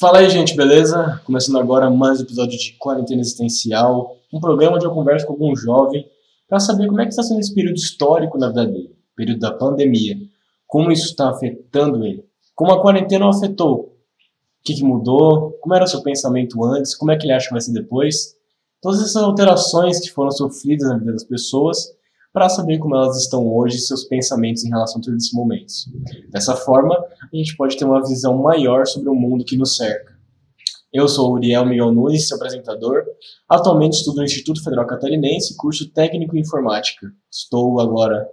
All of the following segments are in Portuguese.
Fala aí, gente, beleza? Começando agora mais um episódio de Quarentena Existencial, um programa onde eu converso com algum jovem para saber como é que está sendo esse período histórico na vida dele, período da pandemia, como isso está afetando ele, como a quarentena o afetou, o que, que mudou, como era seu pensamento antes, como é que ele acha que vai ser depois, todas essas alterações que foram sofridas na vida das pessoas para saber como elas estão hoje e seus pensamentos em relação a todos esses momentos. Dessa forma, a gente pode ter uma visão maior sobre o mundo que nos cerca. Eu sou Uriel Miguel Nunes, seu apresentador. Atualmente estudo no Instituto Federal Catarinense, curso Técnico em Informática. Estou agora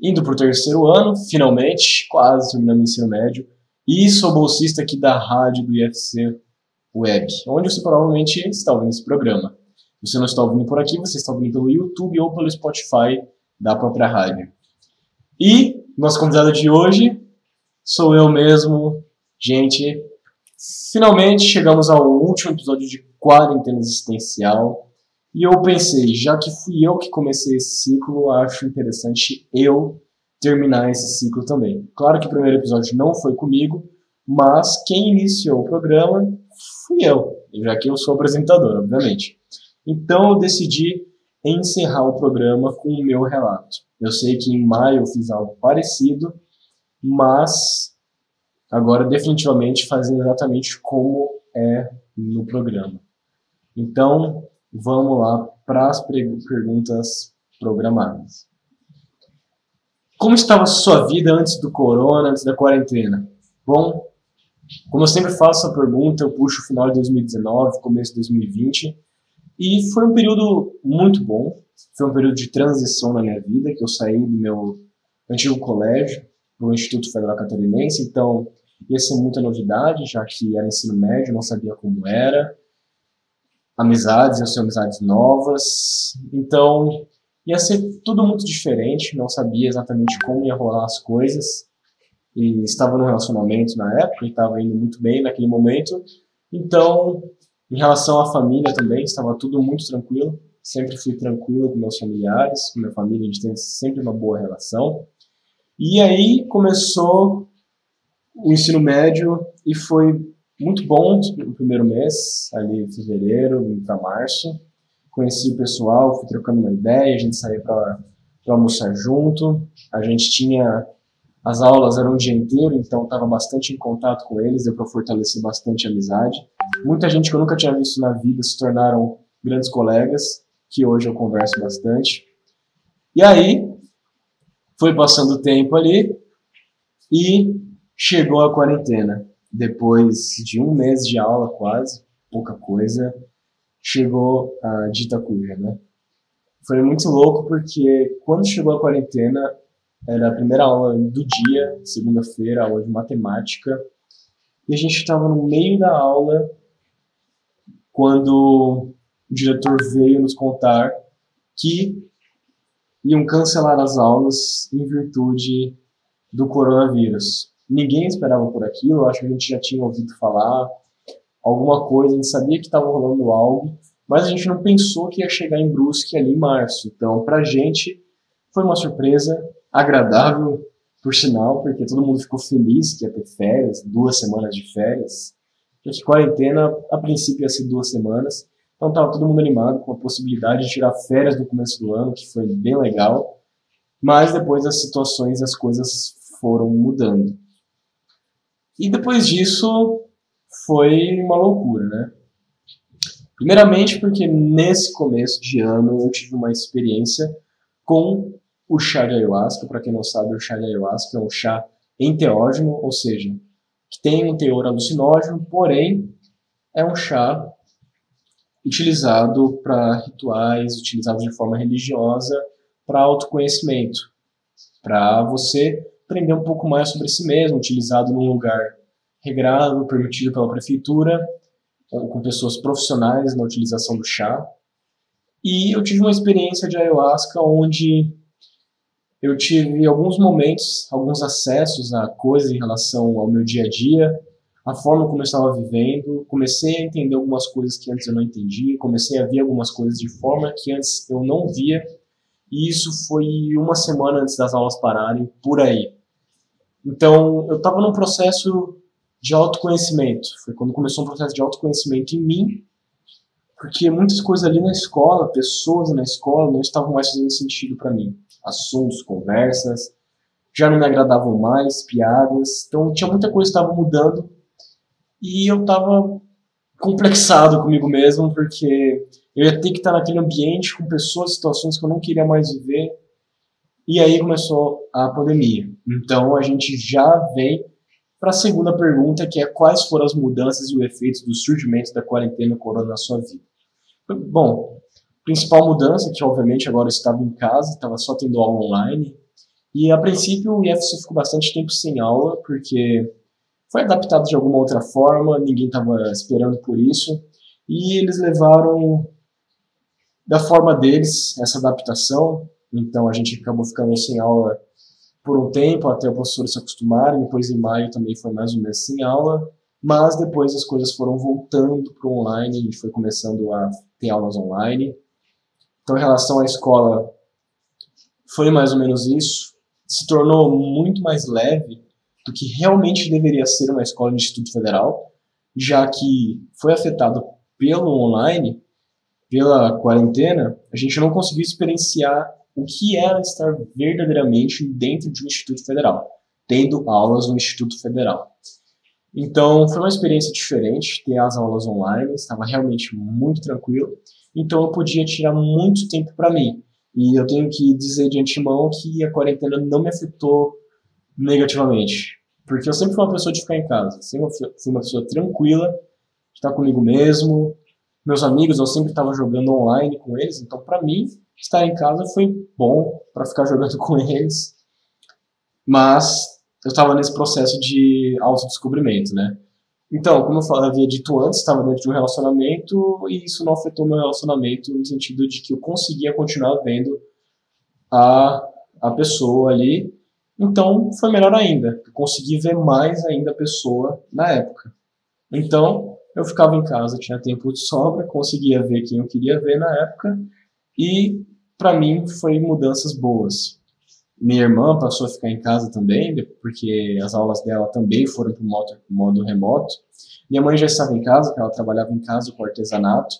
indo para o terceiro ano, finalmente, quase terminando o ensino médio. E sou bolsista aqui da rádio do IFC Web, onde você provavelmente está ouvindo esse programa. Se você não está ouvindo por aqui, você está ouvindo pelo YouTube ou pelo Spotify da própria rádio. E nosso convidado de hoje sou eu mesmo. Gente, finalmente chegamos ao último episódio de Quarentena Existencial. E eu pensei, já que fui eu que comecei esse ciclo, acho interessante eu terminar esse ciclo também. Claro que o primeiro episódio não foi comigo, mas quem iniciou o programa fui eu, já que eu sou apresentador, obviamente. Então eu decidi encerrar o programa com o meu relato. Eu sei que em maio eu fiz algo parecido, mas agora definitivamente fazendo exatamente como é no programa. Então, vamos lá para as perguntas programadas. Como estava a sua vida antes do corona, antes da quarentena? Bom, como eu sempre faço a pergunta, eu puxo o final de 2019, começo de 2020, e foi um período muito bom. Foi um período de transição na minha vida, que eu saí do meu antigo colégio para o Instituto Federal Catarinense. Então, ia ser muita novidade, já que era ensino médio, não sabia como era. Amizades, iam ser amizades novas. Então, ia ser tudo muito diferente, não sabia exatamente como ia rolar as coisas. E estava no relacionamento na época, e estava indo muito bem naquele momento. Então, em relação à família também, estava tudo muito tranquilo. Sempre fui tranquilo com meus familiares, com minha família, a gente tem sempre uma boa relação. E aí começou o ensino médio e foi muito bom o primeiro mês, ali em fevereiro, para março. Conheci o pessoal, fui trocando uma ideia, a gente saiu para almoçar junto. A gente tinha as aulas eram o dia inteiro, então estava bastante em contato com eles, deu para fortalecer bastante a amizade. Muita gente que eu nunca tinha visto na vida se tornaram grandes colegas, que hoje eu converso bastante. E aí, foi passando o tempo ali e chegou a quarentena. Depois de um mês de aula, quase, pouca coisa, chegou a dita cuja, né? Foi muito louco porque quando chegou a quarentena, era a primeira aula do dia, segunda-feira, aula de matemática. E a gente estava no meio da aula quando o diretor veio nos contar que iam cancelar as aulas em virtude do coronavírus. Ninguém esperava por aquilo, acho que a gente já tinha ouvido falar alguma coisa, a gente sabia que estava rolando algo, mas a gente não pensou que ia chegar em Brusque ali em março. Então, para a gente, foi uma surpresa, agradável, por sinal, porque todo mundo ficou feliz que ia ter férias, duas semanas de férias. Porque quarentena, a princípio, ia ser duas semanas. Então estava todo mundo animado com a possibilidade de tirar férias no começo do ano, que foi bem legal. Mas depois as situações, as coisas foram mudando. E depois disso, foi uma loucura, né? Primeiramente porque nesse começo de ano eu tive uma experiência com o chá de ayahuasca, para quem não sabe, o chá de ayahuasca é um chá enteógeno, ou seja, que tem um teor alucinógeno, porém é um chá utilizado para rituais, utilizado de forma religiosa, para autoconhecimento, para você aprender um pouco mais sobre si mesmo, utilizado num lugar regrado, permitido pela prefeitura, com pessoas profissionais na utilização do chá. E eu tive uma experiência de ayahuasca onde eu tive alguns momentos, alguns acessos a coisas em relação ao meu dia a dia, a forma como eu estava vivendo, comecei a entender algumas coisas que antes eu não entendia, comecei a ver algumas coisas de forma que antes eu não via, e isso foi uma semana antes das aulas pararem, por aí. Então, eu estava num processo de autoconhecimento. Foi quando começou um processo de autoconhecimento em mim, porque muitas coisas ali na escola, pessoas na escola, não estavam mais fazendo sentido para mim. Assuntos, conversas, já não me agradavam mais, piadas. Então tinha muita coisa que estava mudando e eu estava complexado comigo mesmo, porque eu ia ter que estar naquele ambiente com pessoas, situações que eu não queria mais viver. E aí começou a pandemia. Então a gente já vem para a segunda pergunta, que é quais foram as mudanças e o efeito do surgimento da quarentena corona na sua vida. Bom, principal mudança, que obviamente agora eu estava em casa, estava só tendo aula online, e a princípio o IFC ficou bastante tempo sem aula, porque foi adaptado de alguma outra forma, ninguém estava esperando por isso, e eles levaram da forma deles essa adaptação, então a gente acabou ficando sem aula por um tempo, até o professor se acostumar, depois em maio também foi mais um mês sem aula, mas depois as coisas foram voltando para o online, a gente foi começando a ter aulas online. Então, em relação à escola, foi mais ou menos isso. Se tornou muito mais leve do que realmente deveria ser uma escola de Instituto Federal, já que foi afetado pelo online, pela quarentena, a gente não conseguiu experienciar o que era estar verdadeiramente dentro de um instituto federal, tendo aulas no instituto federal. Então, foi uma experiência diferente ter as aulas online, estava realmente muito tranquilo, então eu podia tirar muito tempo para mim. E eu tenho que dizer de antemão que a quarentena não me afetou negativamente, porque eu sempre fui uma pessoa de ficar em casa, sempre fui uma pessoa tranquila, de estar comigo mesmo. Meus amigos, eu sempre estava jogando online com eles, então para mim estar em casa foi bom para ficar jogando com eles, mas eu estava nesse processo de autodescobrimento, né? Então, como eu havia dito antes, estava dentro de um relacionamento e isso não afetou meu relacionamento no sentido de que eu conseguia continuar vendo a, a pessoa ali. Então, foi melhor ainda. Eu consegui ver mais ainda a pessoa na época. Então, eu ficava em casa, tinha tempo de sobra, conseguia ver quem eu queria ver na época e para mim foi mudanças boas. Minha irmã passou a ficar em casa também, porque as aulas dela também foram para o modo, modo, remoto. Minha mãe já estava em casa, ela trabalhava em casa com artesanato.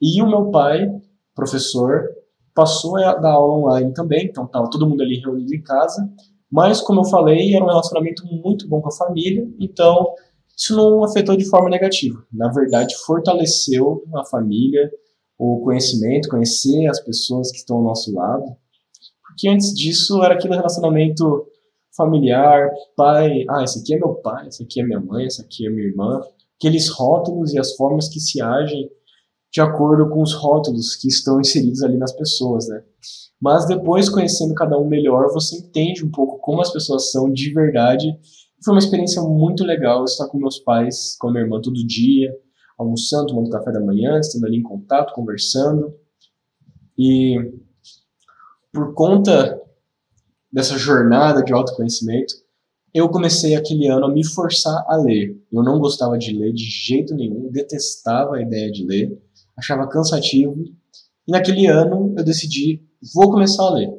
E o meu pai, professor, passou a dar aula online também, então estava todo mundo ali reunido em casa. Mas, como eu falei, era um relacionamento muito bom com a família, então isso não afetou de forma negativa. Na verdade, fortaleceu a família, o conhecimento, conhecer as pessoas que estão ao nosso lado. Porque antes disso era aquele relacionamento familiar, pai, ah, esse aqui é meu pai, esse aqui é minha mãe, essa aqui é minha irmã. Aqueles rótulos e as formas que se agem de acordo com os rótulos que estão inseridos ali nas pessoas, né? Mas depois, conhecendo cada um melhor, você entende um pouco como as pessoas são de verdade. Foi uma experiência muito legal estar com meus pais, com a minha irmã todo dia, almoçando, tomando café da manhã, estando ali em contato, conversando. E por conta dessa jornada de autoconhecimento, eu comecei aquele ano a me forçar a ler. Eu não gostava de ler de jeito nenhum, detestava a ideia de ler, achava cansativo. E naquele ano eu decidi, vou começar a ler.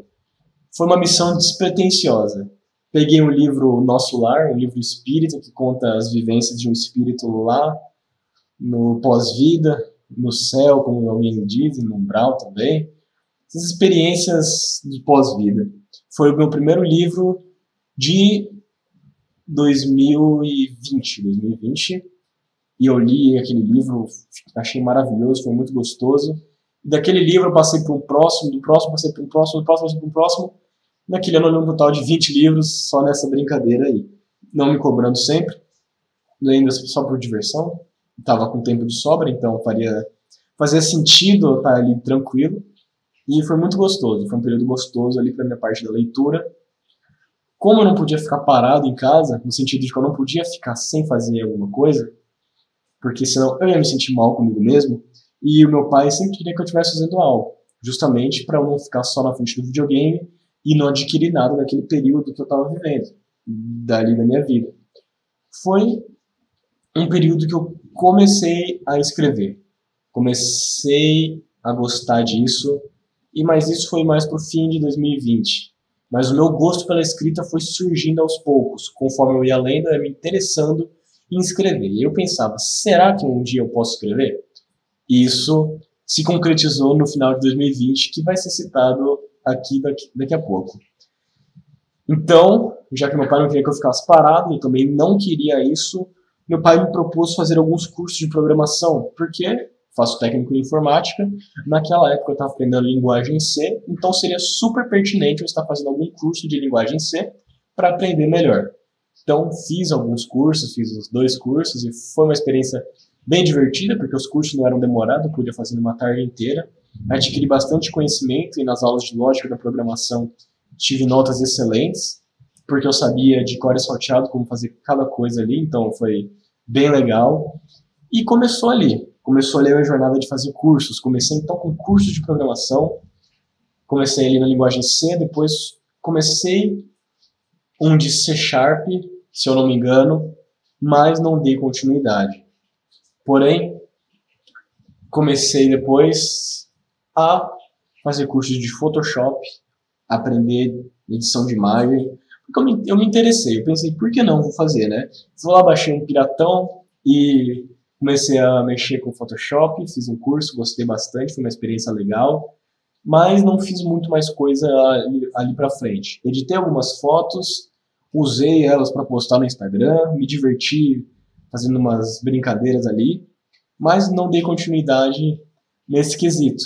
Foi uma missão despretensiosa. Peguei um livro Nosso Lar, um livro espírita que conta as vivências de um espírito lá no pós-vida, no céu, como alguém diz, no umbral também. Essas experiências de pós-vida. Foi o meu primeiro livro de 2020, 2020. E eu li aquele livro, achei maravilhoso, foi muito gostoso. Daquele livro eu passei para um próximo, do próximo passei para um próximo, do próximo passei para um próximo. Naquele ano eu li um total de 20 livros só nessa brincadeira aí. Não me cobrando sempre, lendo só por diversão estava com tempo de sobra, então faria fazia sentido estar ali tranquilo. E foi muito gostoso, foi um período gostoso ali para minha parte da leitura. Como eu não podia ficar parado em casa, no sentido de que eu não podia ficar sem fazer alguma coisa, porque senão eu ia me sentir mal comigo mesmo, e o meu pai sempre queria que eu estivesse fazendo algo, justamente para eu não ficar só na frente do videogame e não adquirir nada daquele período que eu estava vivendo, dali da minha vida. Foi um período que eu comecei a escrever. Comecei a gostar disso, e mas isso foi mais para o fim de 2020. Mas o meu gosto pela escrita foi surgindo aos poucos, conforme eu ia lendo, eu ia me interessando em escrever. E eu pensava, será que um dia eu posso escrever? E isso se concretizou no final de 2020, que vai ser citado aqui daqui, daqui a pouco. Então, já que meu pai não queria que eu ficasse parado, eu também não queria isso, meu pai me propôs fazer alguns cursos de programação, porque faço técnico em informática, naquela época eu estava aprendendo linguagem C, então seria super pertinente eu estar fazendo algum curso de linguagem C para aprender melhor. Então fiz alguns cursos, fiz os dois cursos e foi uma experiência bem divertida, porque os cursos não eram demorados, eu podia fazer uma tarde inteira. Adquiri bastante conhecimento e nas aulas de lógica da programação tive notas excelentes, porque eu sabia de core salteado como fazer cada coisa ali, então foi bem legal. E começou ali, começou ali a minha jornada de fazer cursos. Comecei então com cursos de programação, comecei ali na linguagem C, depois comecei um de C Sharp, se eu não me engano, mas não dei continuidade. Porém, comecei depois a fazer cursos de Photoshop, aprender edição de imagem, porque eu me, eu me interessei. Eu pensei, por que não vou fazer, né? Vou lá, baixei um piratão e comecei a mexer com Photoshop, fiz um curso, gostei bastante, foi uma experiência legal, mas não fiz muito mais coisa ali, ali para frente. Editei algumas fotos, usei elas para postar no Instagram, me diverti fazendo umas brincadeiras ali, mas não dei continuidade nesse quesito.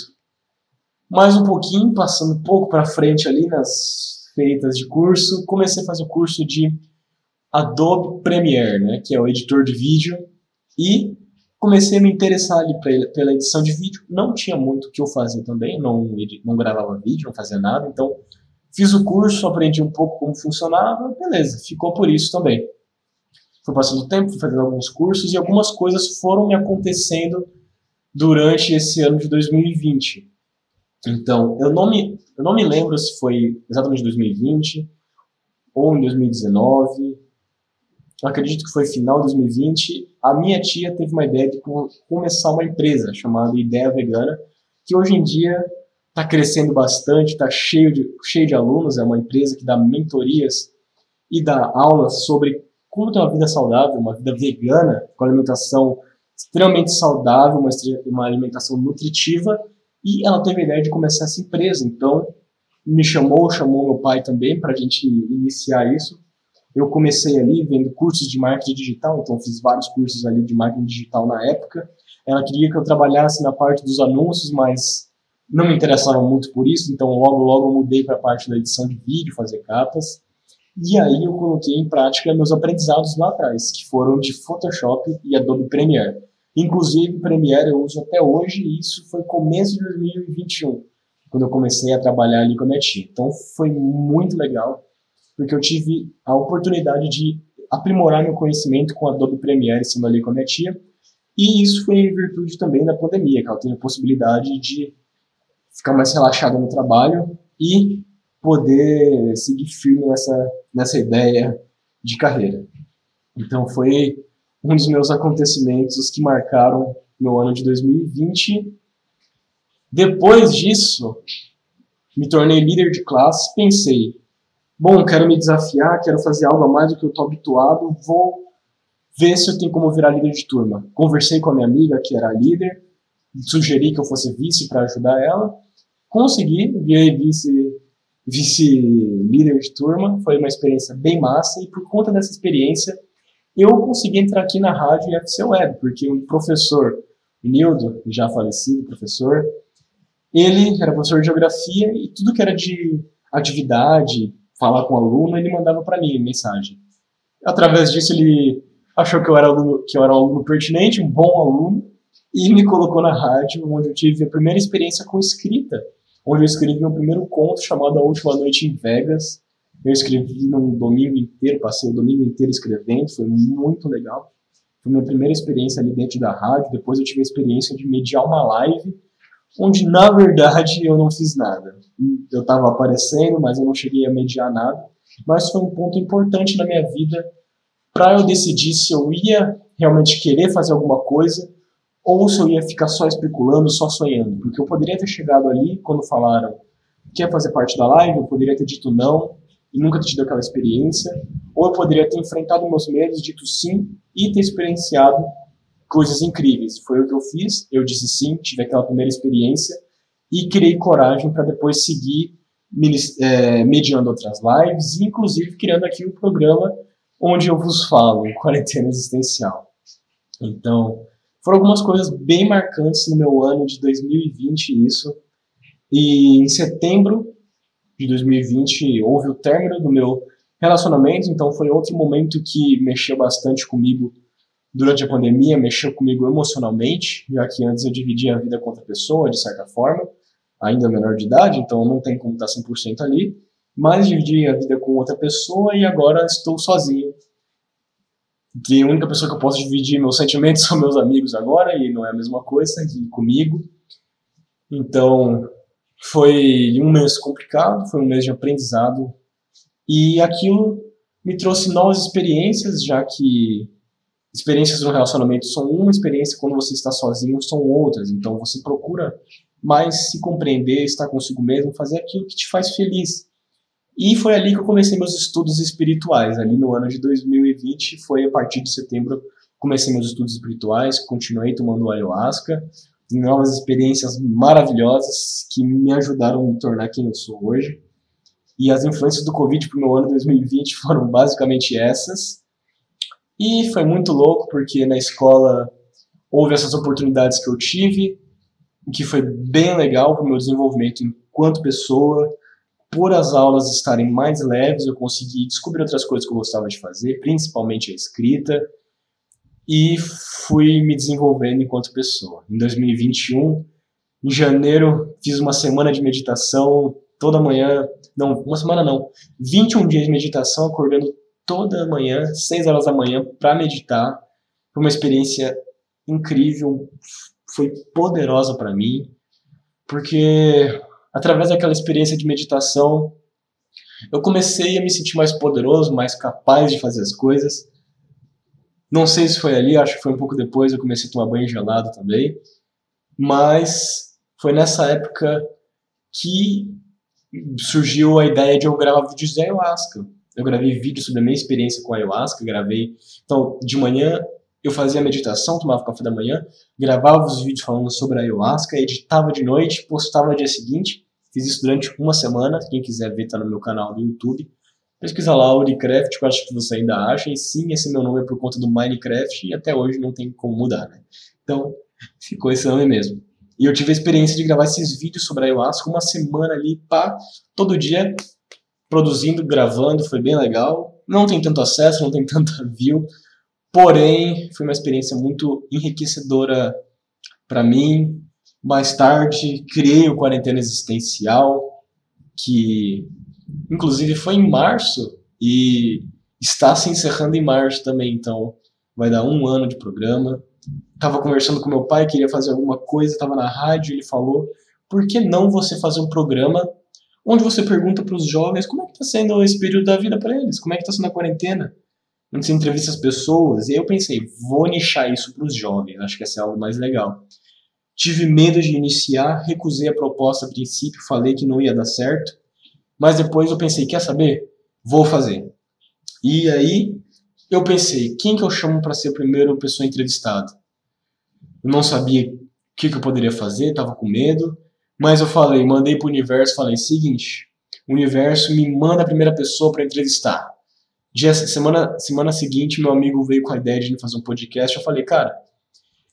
Mais um pouquinho, passando um pouco para frente ali nas feitas de curso, comecei a fazer o curso de Adobe Premiere, né, que é o editor de vídeo, e comecei a me interessar ali pela edição de vídeo. Não tinha muito o que eu fazer também, não, não gravava vídeo, não fazia nada, então fiz o curso, aprendi um pouco como funcionava, beleza, ficou por isso também. Fui passando o tempo, fui fazendo alguns cursos e algumas coisas foram me acontecendo durante esse ano de 2020. Então, eu não me, eu não me lembro se foi exatamente 2020 ou em 2019. Eu acredito que foi final de 2020. A minha tia teve uma ideia de começar uma empresa chamada Ideia Vegana, que hoje em dia está crescendo bastante, está cheio de, cheio de alunos. É uma empresa que dá mentorias e dá aulas sobre como ter uma vida saudável, uma vida vegana, com alimentação extremamente saudável, uma, uma alimentação nutritiva e ela teve a ideia de começar essa empresa. Então, me chamou, chamou meu pai também para a gente iniciar isso. Eu comecei ali vendo cursos de marketing digital, então fiz vários cursos ali de marketing digital na época. Ela queria que eu trabalhasse na parte dos anúncios, mas não me interessava muito por isso, então logo logo eu mudei para a parte da edição de vídeo, fazer capas. E aí eu coloquei em prática meus aprendizados lá atrás, que foram de Photoshop e Adobe Premiere. Inclusive, Premiere eu uso até hoje e isso foi começo de 2021, quando eu comecei a trabalhar ali com a minha tia. Então foi muito legal, porque eu tive a oportunidade de aprimorar meu conhecimento com Adobe Premiere sendo ali com a minha tia. E isso foi em virtude também da pandemia, que ela teve a possibilidade de ficar mais relaxada no trabalho e poder seguir firme nessa, nessa ideia de carreira. Então foi um dos meus acontecimentos que marcaram meu ano de 2020. Depois disso, me tornei líder de classe, pensei, bom, quero me desafiar, quero fazer algo a mais do que eu estou habituado, vou ver se eu tenho como virar líder de turma. Conversei com a minha amiga, que era líder, sugeri que eu fosse vice para ajudar ela, consegui, virei vice, vice líder de turma, foi uma experiência bem massa, e por conta dessa experiência, eu consegui entrar aqui na rádio FC Web, porque o professor Nildo, já falecido professor, ele era professor de geografia e tudo que era de atividade, falar com o aluno, ele mandava para mim mensagem. Através disso, ele achou que eu, era aluno, que eu era um aluno pertinente, um bom aluno, e me colocou na rádio, onde eu tive a primeira experiência com escrita, onde eu escrevi meu primeiro conto chamado A Última Noite em Vegas, eu escrevi num domingo inteiro, passei o domingo inteiro escrevendo, foi muito legal. Foi minha primeira experiência ali dentro da rádio. Depois eu tive a experiência de mediar uma live, onde na verdade eu não fiz nada. Eu estava aparecendo, mas eu não cheguei a mediar nada. Mas foi um ponto importante na minha vida para eu decidir se eu ia realmente querer fazer alguma coisa ou se eu ia ficar só especulando, só sonhando. Porque eu poderia ter chegado ali quando falaram que ia fazer parte da live, eu poderia ter dito não, e nunca ter tido aquela experiência, ou eu poderia ter enfrentado meus medos, dito sim e ter experienciado coisas incríveis. Foi o que eu fiz, eu disse sim, tive aquela primeira experiência e criei coragem para depois seguir é, mediando outras lives inclusive criando aqui o um programa onde eu vos falo, Quarentena Existencial. Então, foram algumas coisas bem marcantes no meu ano de 2020 isso. E em setembro de 2020 houve o término do meu relacionamento, então foi outro momento que mexeu bastante comigo durante a pandemia, mexeu comigo emocionalmente, já que antes eu dividia a vida com outra pessoa, de certa forma, ainda menor de idade, então não tem como estar 100% ali, mas dividi a vida com outra pessoa e agora estou sozinho. E a única pessoa que eu posso dividir meus sentimentos são meus amigos agora, e não é a mesma coisa que comigo. Então, foi um mês complicado, foi um mês de aprendizado, e aquilo me trouxe novas experiências, já que experiências no relacionamento são uma experiência, quando você está sozinho são outras. Então você procura mais se compreender, estar consigo mesmo, fazer aquilo que te faz feliz. E foi ali que eu comecei meus estudos espirituais. Ali no ano de 2020, foi a partir de setembro, comecei meus estudos espirituais, continuei tomando ayahuasca, novas experiências maravilhosas que me ajudaram a me tornar quem eu sou hoje. E as influências do Covid para o meu ano 2020 foram basicamente essas. E foi muito louco porque na escola houve essas oportunidades que eu tive, que foi bem legal para o meu desenvolvimento enquanto pessoa. Por as aulas estarem mais leves, eu consegui descobrir outras coisas que eu gostava de fazer, principalmente a escrita, e fui me desenvolvendo enquanto pessoa. Em 2021, em janeiro, fiz uma semana de meditação toda manhã, não, uma semana não, 21 dias de meditação, acordando toda manhã, 6 horas da manhã, para meditar. Foi uma experiência incrível, foi poderosa para mim, porque através daquela experiência de meditação, eu comecei a me sentir mais poderoso, mais capaz de fazer as coisas. Não sei se foi ali, acho que foi um pouco depois, eu comecei a tomar banho gelado também. Mas foi nessa época que surgiu a ideia de eu gravar vídeos de ayahuasca. Eu gravei vídeos sobre a minha experiência com a ayahuasca, gravei. Então, de manhã eu fazia meditação, tomava café da manhã, gravava os vídeos falando sobre a ayahuasca, editava de noite, postava no dia seguinte. Fiz isso durante uma semana. Quem quiser ver, tá no meu canal do YouTube. Pesquisa lá Auricraft, que eu acho que você ainda acha. E sim, esse meu nome é por conta do Minecraft e até hoje não tem como mudar, né? Então, ficou esse nome mesmo. E eu tive a experiência de gravar esses vídeos sobre a ayahuasca uma semana ali, pá, todo dia produzindo, gravando, foi bem legal. Não tem tanto acesso, não tem tanta view, porém foi uma experiência muito enriquecedora para mim. Mais tarde, criei o Quarentena Existencial, que inclusive foi em março e está se encerrando em março também, então vai dar um ano de programa. Tava conversando com meu pai, queria fazer alguma coisa, estava na rádio, ele falou: por que não você fazer um programa onde você pergunta para os jovens como é que está sendo esse período da vida para eles, como é que está sendo a quarentena, onde você entrevista as pessoas. E eu pensei, vou nichar isso para os jovens, acho que essa é algo mais legal. Tive medo de iniciar, recusei a proposta a princípio, falei que não ia dar certo, mas depois eu pensei, quer saber? Vou fazer. E aí eu pensei, quem que eu chamo para ser a primeira pessoa entrevistada? Eu não sabia o que, que eu poderia fazer, estava com medo. Mas eu falei, mandei pro universo, falei, seguinte, o universo me manda a primeira pessoa para entrevistar. Dia, semana, semana seguinte, meu amigo veio com a ideia de fazer um podcast. Eu falei, cara,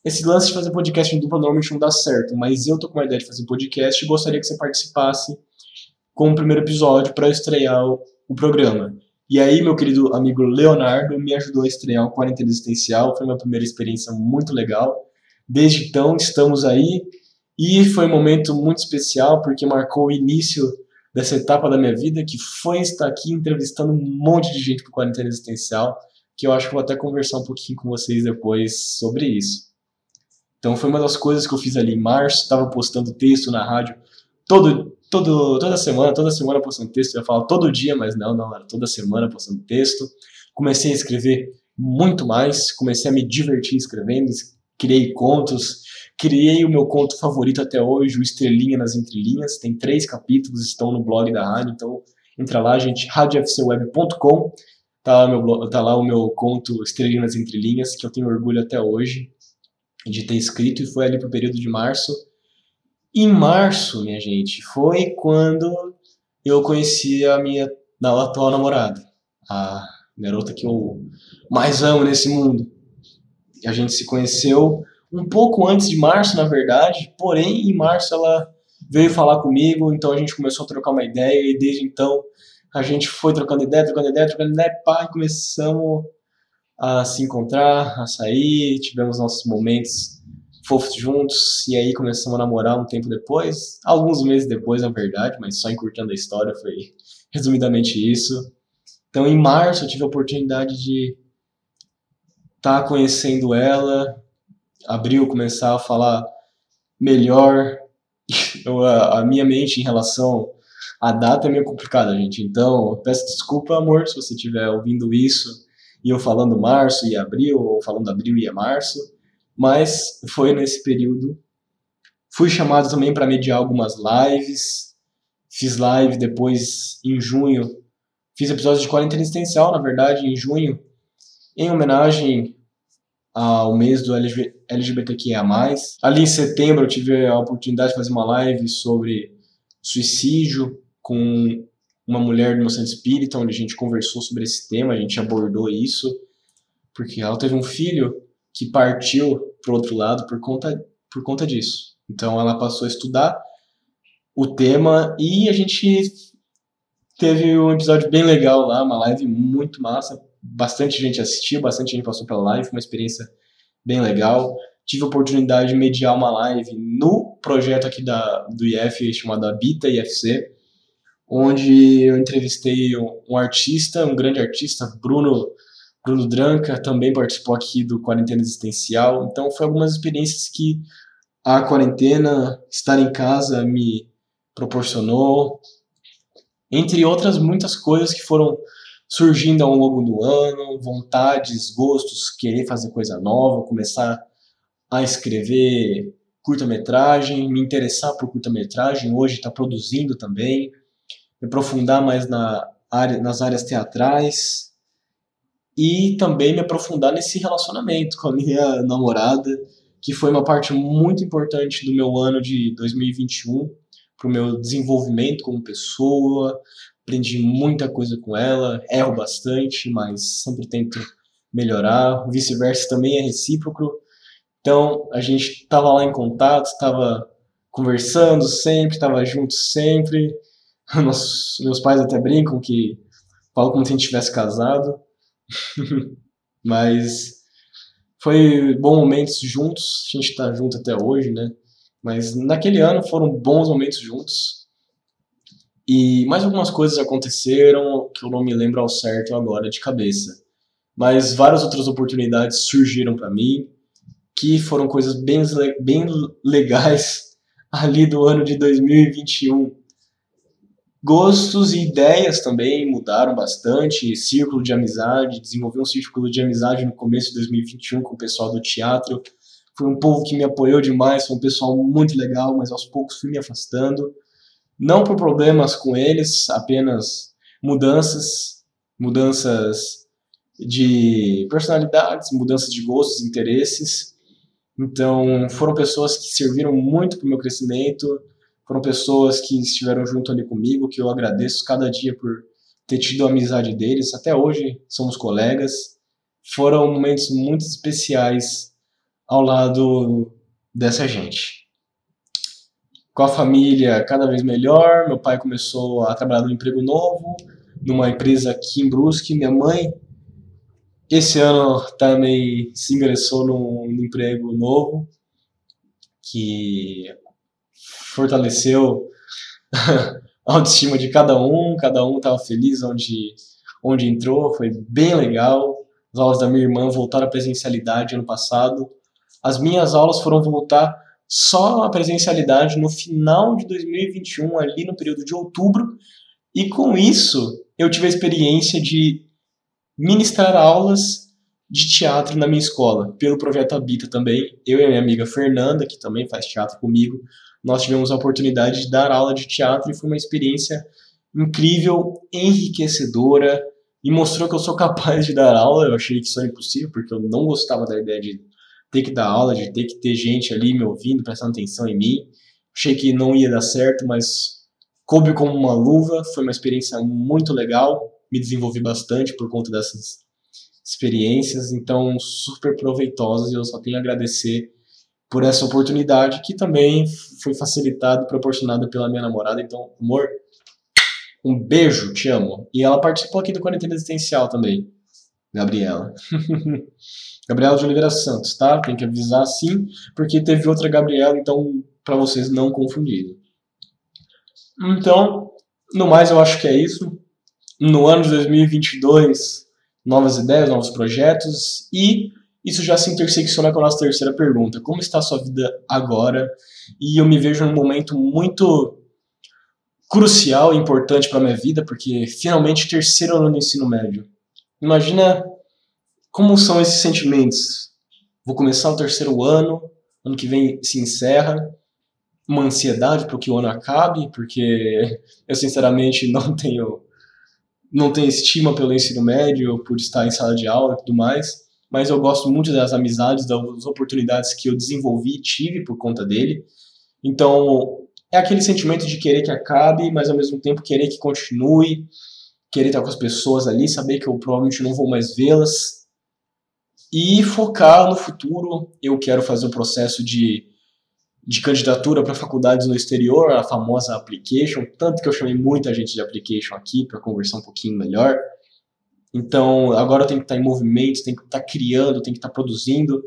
esse lance de fazer podcast em dupla normalmente não dá certo, mas eu tô com a ideia de fazer podcast e gostaria que você participasse com o primeiro episódio para estrear o, o, programa. E aí, meu querido amigo Leonardo me ajudou a estrear o Quarentena Existencial. Foi uma primeira experiência muito legal. Desde então, estamos aí e foi um momento muito especial porque marcou o início dessa etapa da minha vida, que foi estar aqui entrevistando um monte de gente para Quarentena Existencial, que eu acho que vou até conversar um pouquinho com vocês depois sobre isso. Então foi uma das coisas que eu fiz ali em março, estava postando texto na rádio todo, todo, toda semana, toda semana postando texto, eu ia falar todo dia, mas não, não, era toda semana postando texto. Comecei a escrever muito mais, comecei a me divertir escrevendo, criei contos, Criei o meu conto favorito até hoje, o Estrelinha nas Entrelinhas. Tem três capítulos, estão no blog da rádio, então Entra lá, gente, radiofcweb.com. Tá lá, tá lá o meu conto Estrelinha nas Entrelinhas, que eu tenho orgulho até hoje de ter escrito, e foi ali pro período de março. Em março, minha gente, foi quando eu conheci a minha atual namorada, a garota que eu mais amo nesse mundo. A gente se conheceu um pouco antes de março, na verdade, porém em março ela veio falar comigo, então a gente começou a trocar uma ideia e desde então a gente foi trocando ideia, trocando ideia, trocando ideia, pá, e começamos a se encontrar, a sair, tivemos nossos momentos fofos juntos, e aí começamos a namorar um tempo depois, alguns meses depois, na verdade, mas só encurtando a história, foi resumidamente isso. Então, em março, eu tive a oportunidade de estar tá conhecendo ela, abril, começar a falar melhor. A, a minha mente em relação à data é meio complicada, gente. Então, peço desculpa, amor, se você estiver ouvindo isso e eu falando março e abril, ou falando abril e é março. Mas foi nesse período. Fui chamado também para mediar algumas lives. Fiz live depois em junho. Fiz episódios de quarentena existencial, na verdade, em junho, em homenagem ao mês do LGBTQIA+. Ali em setembro eu tive a oportunidade de fazer uma live sobre suicídio com uma mulher do meu centro espírita, onde a gente conversou sobre esse tema, a gente abordou isso, porque ela teve um filho que partiu para outro lado por conta, por conta disso. Então ela passou a estudar o tema e a gente teve um episódio bem legal lá, uma live muito massa. Bastante gente assistiu, bastante gente passou pela live, foi uma experiência bem legal. Tive a oportunidade de mediar uma live no projeto aqui da, do IF chamado Habita IFC, onde eu entrevistei um, um artista, um grande artista, Bruno Bruno Dranca também participou aqui do Quarentena Existencial. Então, foi algumas experiências que a quarentena, estar em casa, me proporcionou. Entre outras muitas coisas que foram surgindo ao longo do ano, vontades, gostos, querer fazer coisa nova, começar a escrever curta-metragem, me interessar por curta-metragem, hoje está produzindo também, me aprofundar mais na área, nas áreas teatrais, e também me aprofundar nesse relacionamento com a minha namorada, que foi uma parte muito importante do meu ano de 2021 para o meu desenvolvimento como pessoa. Aprendi muita coisa com ela, erro bastante, mas sempre tento melhorar. Vice-versa também é recíproco. Então a gente estava lá em contato, estava conversando sempre, estava junto sempre. Nossos, meus pais até brincam que falam como se a gente tivesse casado. Mas foi bons momentos juntos, a gente está junto até hoje, né? Mas naquele ano foram bons momentos juntos. E mais algumas coisas aconteceram que eu não me lembro ao certo agora de cabeça. Mas várias outras oportunidades surgiram para mim, que foram coisas bem, bem legais ali do ano de 2021 Gostos e ideias também mudaram bastante. Círculo de amizade, desenvolvi um círculo de amizade no começo de 2021 com o pessoal do teatro. Foi um povo que me apoiou demais, foi um pessoal muito legal, mas aos poucos fui me afastando. Não por problemas com eles, apenas mudanças, mudanças de personalidades, mudanças de gostos, interesses. Então, foram pessoas que serviram muito para o meu crescimento, foram pessoas que estiveram junto ali comigo, que eu agradeço cada dia por ter tido a amizade deles. Até hoje somos colegas. Foram momentos muito especiais ao lado dessa gente. Com a família cada vez melhor, meu pai começou a trabalhar num emprego novo, numa empresa aqui em Brusque. Minha mãe, esse ano, também se ingressou num, num emprego novo, que fortaleceu a autoestima de cada um, cada um estava feliz onde, onde entrou, foi bem legal. As aulas da minha irmã voltaram à presencialidade ano passado. As minhas aulas foram voltar só à presencialidade no final de 2021, ali no período de outubro, e com isso eu tive a experiência de ministrar aulas de teatro na minha escola, pelo projeto Habita também. Eu e a minha amiga Fernanda, que também faz teatro comigo, nós tivemos a oportunidade de dar aula de teatro e foi uma experiência incrível, enriquecedora e mostrou que eu sou capaz de dar aula. Eu achei que isso era impossível, porque eu não gostava da ideia de ter que dar aula, de ter que ter gente ali me ouvindo, prestando atenção em mim. Achei que não ia dar certo, mas coube como uma luva. Foi uma experiência muito legal. Me desenvolvi bastante por conta dessas experiências, então super proveitosas e eu só tenho a agradecer por essa oportunidade que também foi facilitada proporcionada pela minha namorada. Então, amor, um beijo, te amo. E ela participou aqui do Quarentena Existencial também, Gabriela. Gabriela de Oliveira Santos, tá? Tem que avisar sim, porque teve outra Gabriela, então para vocês não confundirem. Então, no mais eu acho que é isso. No ano de 2022, novas ideias, novos projetos e isso já se intersecciona com a nossa terceira pergunta. Como está a sua vida agora? E eu me vejo num momento muito crucial e importante para minha vida, porque finalmente terceiro ano do ensino médio. Imagina como são esses sentimentos. Vou começar o terceiro ano, ano que vem se encerra, uma ansiedade para que o ano acabe, porque eu sinceramente não tenho não tenho estima pelo ensino médio, por estar em sala de aula e tudo mais, mas eu gosto muito das amizades, das oportunidades que eu desenvolvi e tive por conta dele. Então, é aquele sentimento de querer que acabe, mas ao mesmo tempo querer que continue, querer estar com as pessoas ali, saber que eu provavelmente não vou mais vê-las e focar no futuro. Eu quero fazer o um processo de, de candidatura para faculdades no exterior, a famosa application, tanto que eu chamei muita gente de application aqui para conversar um pouquinho melhor. Então, agora eu tenho que estar em movimento, tenho que estar criando, tenho que estar produzindo.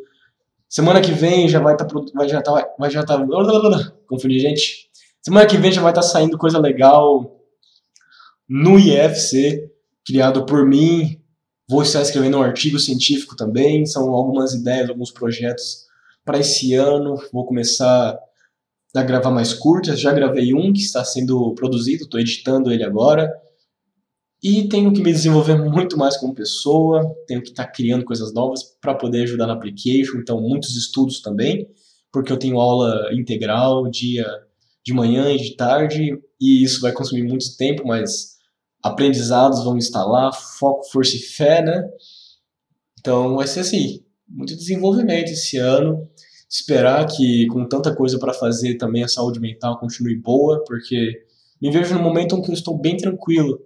Semana que vem já vai estar vai já tá, vai já tá confundi gente. Semana que vem já vai estar saindo coisa legal no IFC, criado por mim. Vou estar escrevendo um artigo científico também. São algumas ideias, alguns projetos para esse ano. Vou começar a gravar mais curtas. Já gravei um que está sendo produzido, estou editando ele agora. E tenho que me desenvolver muito mais como pessoa, tenho que estar tá criando coisas novas para poder ajudar na application, então muitos estudos também, porque eu tenho aula integral, dia de manhã e de tarde, e isso vai consumir muito tempo, mas aprendizados vão estar lá, foco, força e fé, né? Então vai ser assim, muito desenvolvimento esse ano. Esperar que com tanta coisa para fazer também a saúde mental continue boa, porque me vejo no momento em que eu estou bem tranquilo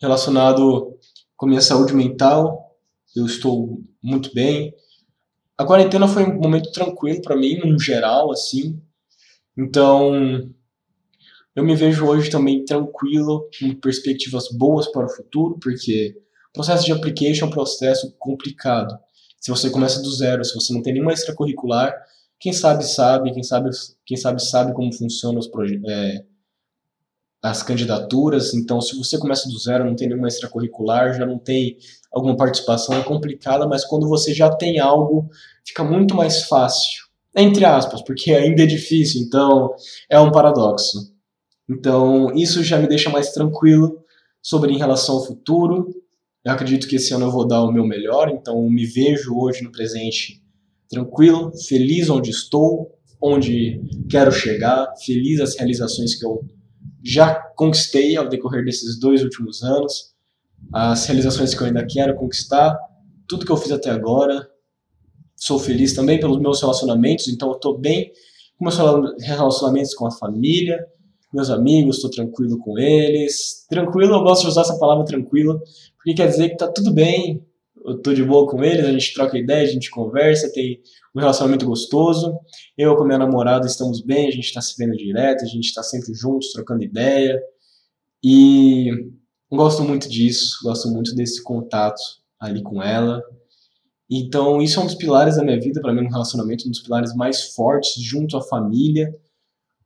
relacionado com a minha saúde mental. Eu estou muito bem. A quarentena foi um momento tranquilo para mim, no geral, assim. Então, eu me vejo hoje também tranquilo, com perspectivas boas para o futuro, porque o processo de application é um processo complicado. Se você começa do zero, se você não tem nenhuma extracurricular, quem sabe sabe, quem sabe quem sabe sabe como funcionam os é, as candidaturas. Então, se você começa do zero, não tem nenhuma extracurricular, já não tem alguma participação, é complicada, mas quando você já tem algo, fica muito mais fácil entre aspas, porque ainda é difícil, então é um paradoxo. Então, isso já me deixa mais tranquilo sobre em relação ao futuro. Eu acredito que esse ano eu vou dar o meu melhor, então me vejo hoje no presente tranquilo, feliz onde estou, onde quero chegar, feliz as realizações que eu já conquistei ao decorrer desses dois últimos anos, as realizações que eu ainda quero conquistar, tudo que eu fiz até agora, sou feliz também pelos meus relacionamentos, então eu estou bem com meus relacionamentos com a família, meus amigos, estou tranquilo com eles. Tranquilo, eu gosto de usar essa palavra tranquilo, porque quer dizer que está tudo bem, eu estou de boa com eles, a gente troca ideia, a gente conversa, tem um relacionamento gostoso. Eu com minha namorada estamos bem, a gente está se vendo direto, a gente está sempre juntos, trocando ideia. E gosto muito disso, gosto muito desse contato ali com ela. Então, isso é um dos pilares da minha vida, para mim, no relacionamento, um dos pilares mais fortes, junto à família,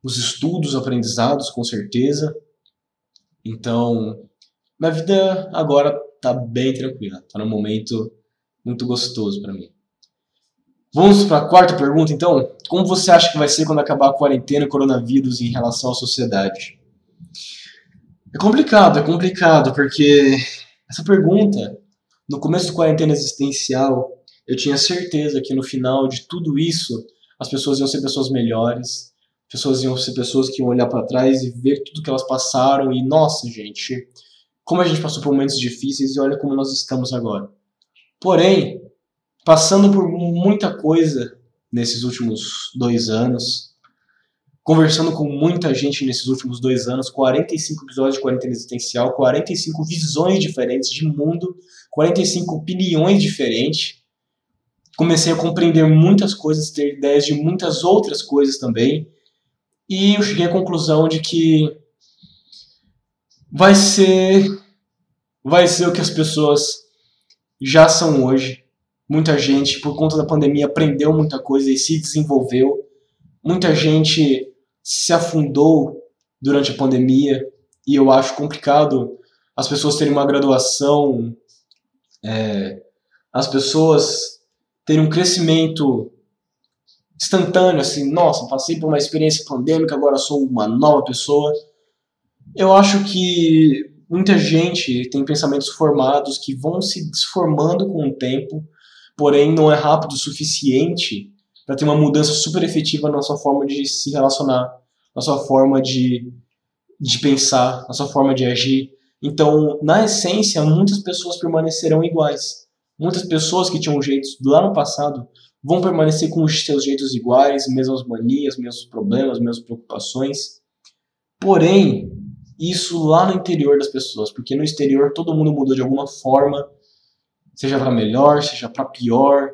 os estudos, aprendizados, com certeza. Então, minha vida agora tá bem tranquila, tá num momento muito gostoso para mim. Vamos para a quarta pergunta, então. Como você acha que vai ser quando acabar a quarentena e coronavírus em relação à sociedade? É complicado, é complicado, porque essa pergunta, no começo do quarentena existencial, eu tinha certeza que no final de tudo isso as pessoas iam ser pessoas melhores, pessoas iam ser pessoas que iam olhar para trás e ver tudo que elas passaram e nossa, gente, como a gente passou por momentos difíceis e olha como nós estamos agora. Porém, passando por muita coisa nesses últimos dois anos, conversando com muita gente nesses últimos dois anos, 45 episódios de quarentena existencial, 45 visões diferentes de mundo, 45 opiniões diferentes. Comecei a compreender muitas coisas, ter ideias de muitas outras coisas também. E eu cheguei à conclusão de que vai ser vai ser o que as pessoas já são hoje. Muita gente, por conta da pandemia, aprendeu muita coisa e se desenvolveu. Muita gente se afundou durante a pandemia e eu acho complicado as pessoas terem uma graduação, é, as pessoas terem um crescimento instantâneo, assim, nossa, passei por uma experiência pandêmica, agora sou uma nova pessoa. Eu acho que muita gente tem pensamentos formados que vão se desformando com o tempo, porém não é rápido o suficiente para ter uma mudança super efetiva na sua forma de se relacionar, na sua forma de, de pensar, na sua forma de agir. Então, na essência, muitas pessoas permanecerão iguais. Muitas pessoas que tinham jeitos lá no passado vão permanecer com os seus jeitos iguais, mesmas manias, mesmos problemas, mesmas preocupações. Porém, isso lá no interior das pessoas, porque no exterior todo mundo mudou de alguma forma, seja para melhor, seja para pior,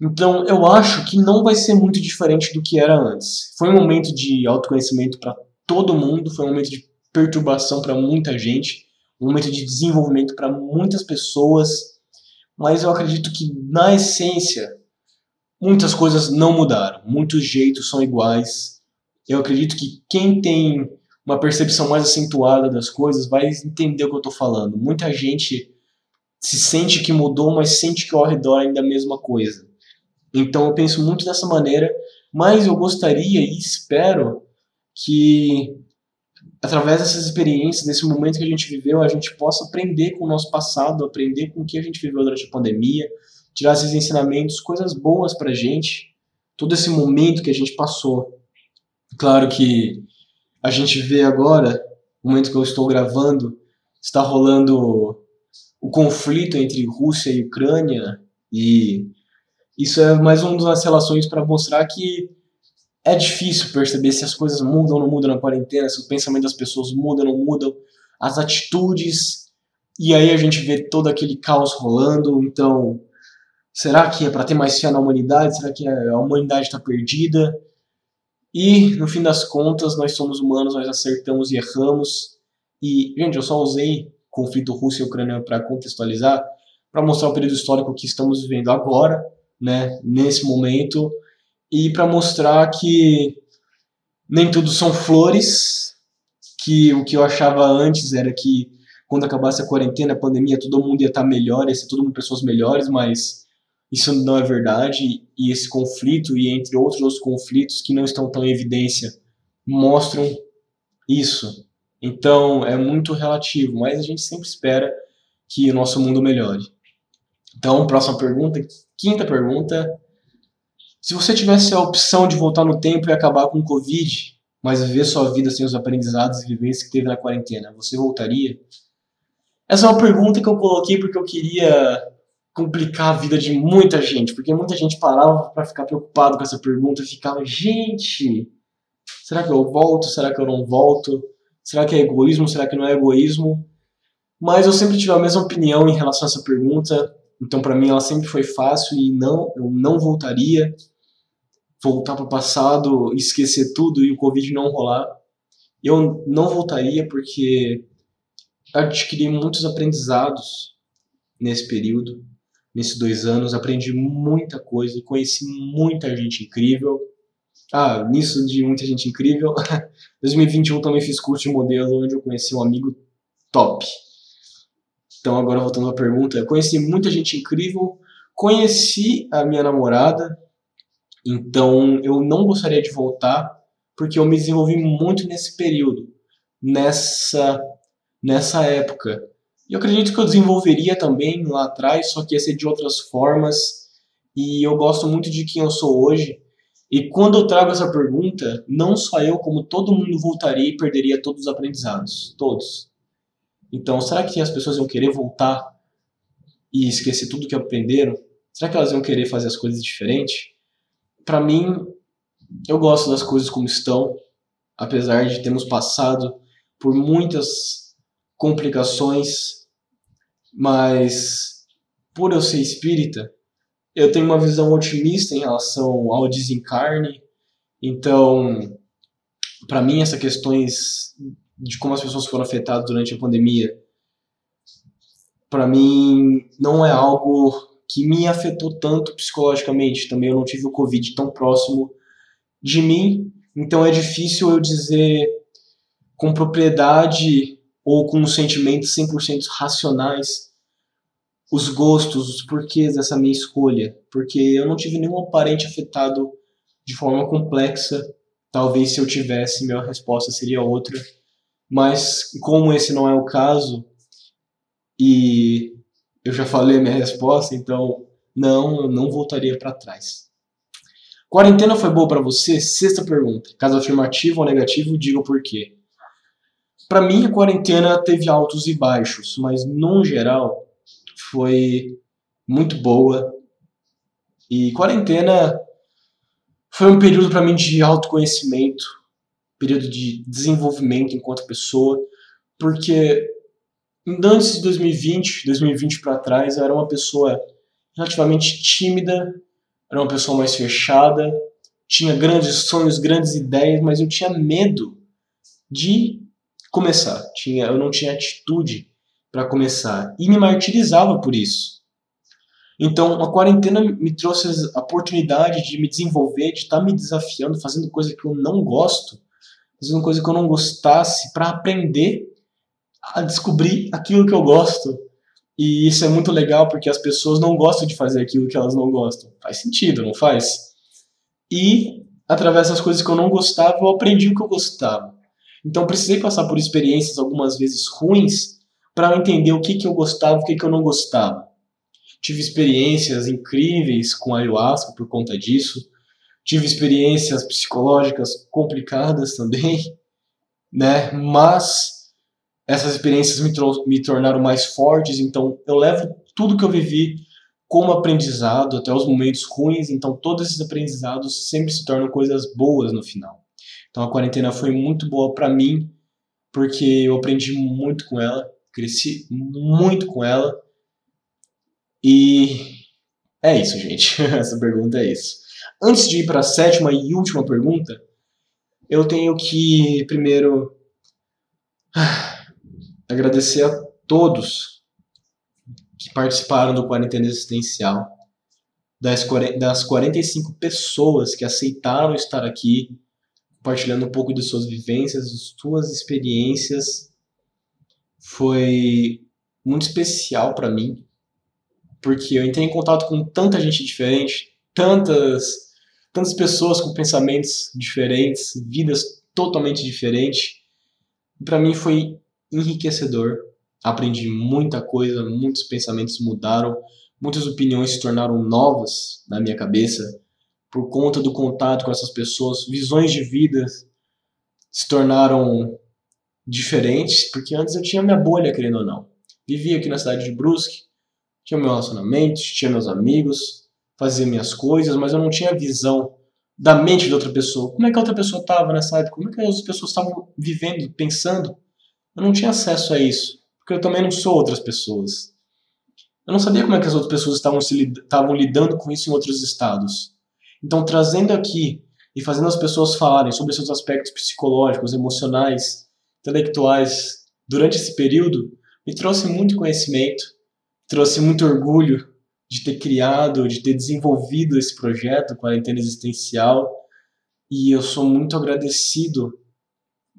então, eu acho que não vai ser muito diferente do que era antes. Foi um momento de autoconhecimento para todo mundo, foi um momento de perturbação para muita gente, um momento de desenvolvimento para muitas pessoas, mas eu acredito que, na essência, muitas coisas não mudaram, muitos jeitos são iguais. Eu acredito que quem tem uma percepção mais acentuada das coisas vai entender o que eu estou falando. Muita gente se sente que mudou, mas sente que ao redor ainda é a mesma coisa. Então eu penso muito dessa maneira, mas eu gostaria e espero que através dessas experiências, desse momento que a gente viveu, a gente possa aprender com o nosso passado, aprender com o que a gente viveu durante a pandemia, tirar esses ensinamentos, coisas boas pra gente, todo esse momento que a gente passou. Claro que a gente vê agora, no momento que eu estou gravando, está rolando o conflito entre Rússia e Ucrânia e isso é mais uma das relações para mostrar que é difícil perceber se as coisas mudam ou não mudam na quarentena, se o pensamento das pessoas muda ou não mudam, as atitudes, e aí a gente vê todo aquele caos rolando. Então, será que é para ter mais fé na humanidade? Será que a humanidade está perdida? E, no fim das contas, nós somos humanos, nós acertamos e erramos. E, gente, eu só usei conflito Rússia e Ucrânia para contextualizar, para mostrar o período histórico que estamos vivendo agora né, nesse momento e para mostrar que nem tudo são flores, que o que eu achava antes era que quando acabasse a quarentena, a pandemia, todo mundo ia estar tá melhor, ia ser todo mundo pessoas melhores, mas isso não é verdade e esse conflito e entre outros outros conflitos que não estão tão em evidência mostram isso. Então é muito relativo, mas a gente sempre espera que o nosso mundo melhore. Então, próxima pergunta, quinta pergunta. Se você tivesse a opção de voltar no tempo e acabar com o Covid, mas viver sua vida sem os aprendizados e vivências que teve na quarentena, você voltaria? Essa é uma pergunta que eu coloquei porque eu queria complicar a vida de muita gente, porque muita gente parava para ficar preocupado com essa pergunta e ficava, gente, será que eu volto? Será que eu não volto? Será que é egoísmo? Será que não é egoísmo? Mas eu sempre tive a mesma opinião em relação a essa pergunta. Então, para mim, ela sempre foi fácil e não, eu não voltaria voltar para o passado, esquecer tudo e o Covid não rolar. Eu não voltaria porque adquiri muitos aprendizados nesse período, nesses dois anos. Aprendi muita coisa, conheci muita gente incrível. Ah, nisso de muita gente incrível, 2021 também fiz curso de modelo onde eu conheci um amigo top. Então, agora voltando à pergunta, eu conheci muita gente incrível, conheci a minha namorada, então eu não gostaria de voltar, porque eu me desenvolvi muito nesse período, nessa, nessa época. E eu acredito que eu desenvolveria também lá atrás, só que ia ser de outras formas. E eu gosto muito de quem eu sou hoje. E quando eu trago essa pergunta, não só eu, como todo mundo voltaria e perderia todos os aprendizados. Todos. Então, será que as pessoas iam querer voltar e esquecer tudo que aprenderam? Será que elas iam querer fazer as coisas diferente? Para mim, eu gosto das coisas como estão, apesar de termos passado por muitas complicações, mas por eu ser espírita, eu tenho uma visão otimista em relação ao desencarne. Então, para mim, essas questões de como as pessoas foram afetadas durante a pandemia, para mim, não é algo que me afetou tanto psicologicamente. Também eu não tive o Covid tão próximo de mim, então é difícil eu dizer com propriedade ou com sentimentos 100% racionais os gostos, os porquês dessa minha escolha, porque eu não tive nenhum parente afetado de forma complexa. Talvez se eu tivesse, minha resposta seria outra. Mas como esse não é o caso, e eu já falei minha resposta, então não, não voltaria para trás. Quarentena foi boa para você? Sexta pergunta. Caso afirmativo ou negativo, diga o porquê. Para mim, a quarentena teve altos e baixos, mas no geral foi muito boa. E quarentena foi um período para mim de autoconhecimento, período de desenvolvimento enquanto pessoa, porque antes de 2020, 2020 para trás, eu era uma pessoa relativamente tímida, era uma pessoa mais fechada, tinha grandes sonhos, grandes ideias, mas eu tinha medo de começar. Tinha, eu não tinha atitude para começar e me martirizava por isso. Então, a quarentena me trouxe a oportunidade de me desenvolver, de estar tá me desafiando, fazendo coisa que eu não gosto, fazendo coisa que eu não gostasse, para aprender a descobrir aquilo que eu gosto. E isso é muito legal porque as pessoas não gostam de fazer aquilo que elas não gostam. Faz sentido, não faz? E através das coisas que eu não gostava, eu aprendi o que eu gostava. Então precisei passar por experiências algumas vezes ruins para entender o que, que eu gostava e o que, que eu não gostava. Tive experiências incríveis com ayahuasca por conta disso. Tive experiências psicológicas complicadas também, né? Mas essas experiências me, me tornaram mais fortes, então eu levo tudo que eu vivi como aprendizado, até os momentos ruins, então todos esses aprendizados sempre se tornam coisas boas no final. Então a quarentena foi muito boa para mim, porque eu aprendi muito com ela, Cresci muito com ela. E é isso, gente. Essa pergunta é isso. Antes de ir para a sétima e última pergunta, eu tenho que primeiro agradecer a todos que participaram do Quarentena Existencial, das, das 45 pessoas que aceitaram estar aqui, compartilhando um pouco de suas vivências, de suas experiências foi muito especial para mim, porque eu entrei em contato com tanta gente diferente, tantas tantas pessoas com pensamentos diferentes, vidas totalmente diferentes. Para mim foi enriquecedor. Aprendi muita coisa, muitos pensamentos mudaram, muitas opiniões se tornaram novas na minha cabeça por conta do contato com essas pessoas, visões de vida se tornaram diferentes, porque antes eu tinha minha bolha, querendo ou não. Vivia aqui na cidade de Brusque, tinha meu relacionamento, tinha meus amigos, fazia minhas coisas, mas eu não tinha visão da mente de outra pessoa. Como é que a outra pessoa estava nessa época? Como é que as pessoas estavam vivendo, pensando? Eu não tinha acesso a isso, porque eu também não sou outras pessoas. Eu não sabia como é que as outras pessoas estavam, estavam lidando com isso em outros estados. Então, trazendo aqui e fazendo as pessoas falarem sobre seus aspectos psicológicos, emocionais, intelectuais durante esse período me trouxe muito conhecimento, trouxe muito orgulho de ter criado, de ter desenvolvido esse projeto Quarentena Existencial e eu sou muito agradecido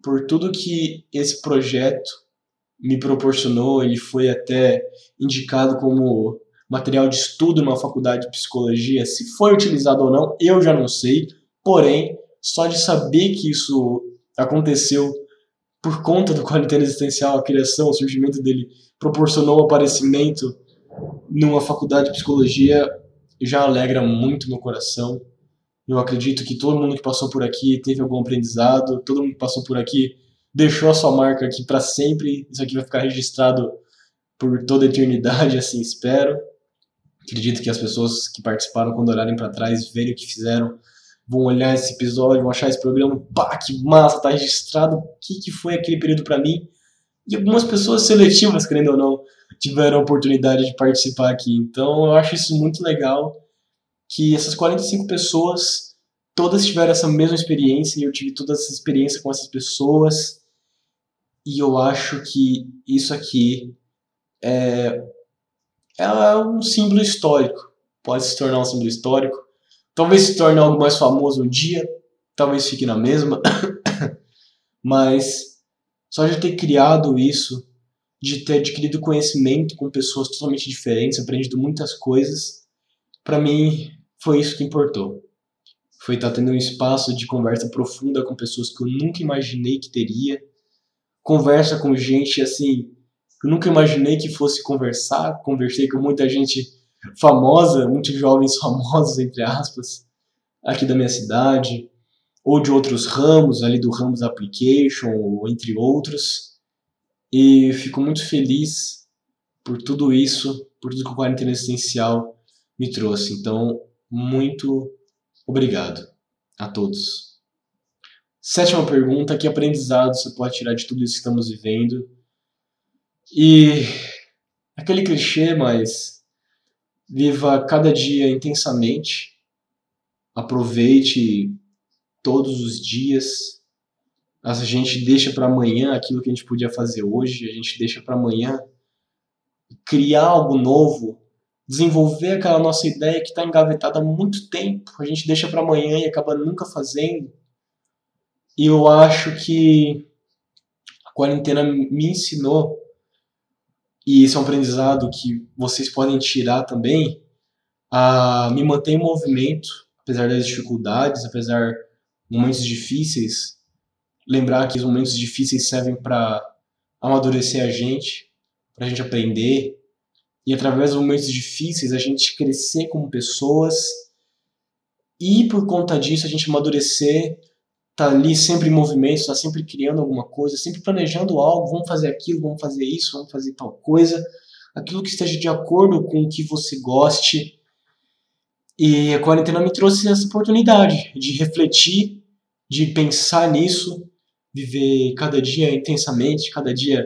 por tudo que esse projeto me proporcionou. Ele foi até indicado como material de estudo numa faculdade de psicologia. Se foi utilizado ou não, eu já não sei. Porém, só de saber que isso aconteceu por conta do quarentena existencial, a criação, o surgimento dele proporcionou o aparecimento numa faculdade de psicologia, já alegra muito meu coração. Eu acredito que todo mundo que passou por aqui teve algum aprendizado, todo mundo que passou por aqui deixou a sua marca aqui para sempre. Isso aqui vai ficar registrado por toda a eternidade, assim espero. Acredito que as pessoas que participaram, quando olharem para trás, verem o que fizeram, vão olhar esse episódio, vão achar esse programa, pá, que massa, tá registrado, o que, que foi aquele período para mim. E algumas pessoas seletivas, querendo ou não, tiveram a oportunidade de participar aqui. Então eu acho isso muito legal, que essas 45 pessoas, todas tiveram essa mesma experiência, e eu tive toda essa experiência com essas pessoas, e eu acho que isso aqui é, é um símbolo histórico. Pode se tornar um símbolo histórico. Talvez se torne algo mais famoso um dia. Talvez fique na mesma. Mas só de ter criado isso, de ter adquirido conhecimento com pessoas totalmente diferentes, aprendido muitas coisas, para mim foi isso que importou. Foi estar tá tendo um espaço de conversa profunda com pessoas que eu nunca imaginei que teria. Conversa com gente assim eu nunca imaginei que fosse conversar. Conversei com muita gente famosa, muitos jovens famosos, entre aspas, aqui da minha cidade, ou de outros ramos, ali do Ramos Application, ou entre outros. E fico muito feliz por tudo isso, por tudo que o Quarentena Existencial me trouxe. Então, muito obrigado a todos. Sétima pergunta: que aprendizado você pode tirar de tudo isso que estamos vivendo? E aquele clichê, mas viva cada dia intensamente, aproveite todos os dias. A gente deixa para amanhã aquilo que a gente podia fazer hoje, a gente deixa para amanhã criar algo novo, desenvolver aquela nossa ideia que está engavetada há muito tempo, a gente deixa para amanhã e acaba nunca fazendo. E eu acho que a quarentena me ensinou e esse é um aprendizado que vocês podem tirar também, a me manter em movimento, apesar das dificuldades, apesar de momentos difíceis, lembrar que os momentos difíceis servem para amadurecer a gente, para a gente aprender, e através dos momentos difíceis a gente crescer como pessoas, e por conta disso a gente amadurecer tá ali sempre em movimento, está sempre criando alguma coisa, sempre planejando algo, vamos fazer aquilo, vamos fazer isso, vamos fazer tal coisa, aquilo que esteja de acordo com o que você goste. E a quarentena me trouxe essa oportunidade de refletir, de pensar nisso, viver cada dia intensamente, cada dia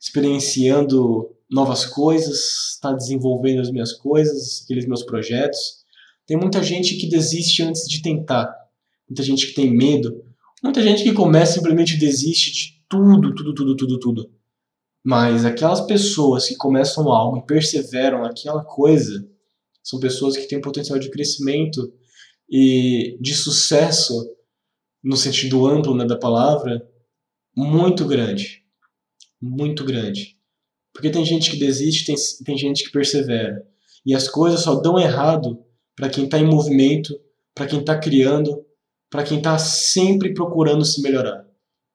experienciando novas coisas, estar tá desenvolvendo as minhas coisas, aqueles meus projetos. Tem muita gente que desiste antes de tentar muita gente que tem medo, muita gente que começa simplesmente desiste de tudo, tudo, tudo, tudo, tudo. Mas aquelas pessoas que começam algo e perseveram naquela coisa são pessoas que têm potencial de crescimento e de sucesso no sentido amplo né, da palavra muito grande, muito grande. Porque tem gente que desiste, tem, tem gente que persevera. E as coisas só dão errado para quem está em movimento, para quem está criando, para quem está sempre procurando se melhorar.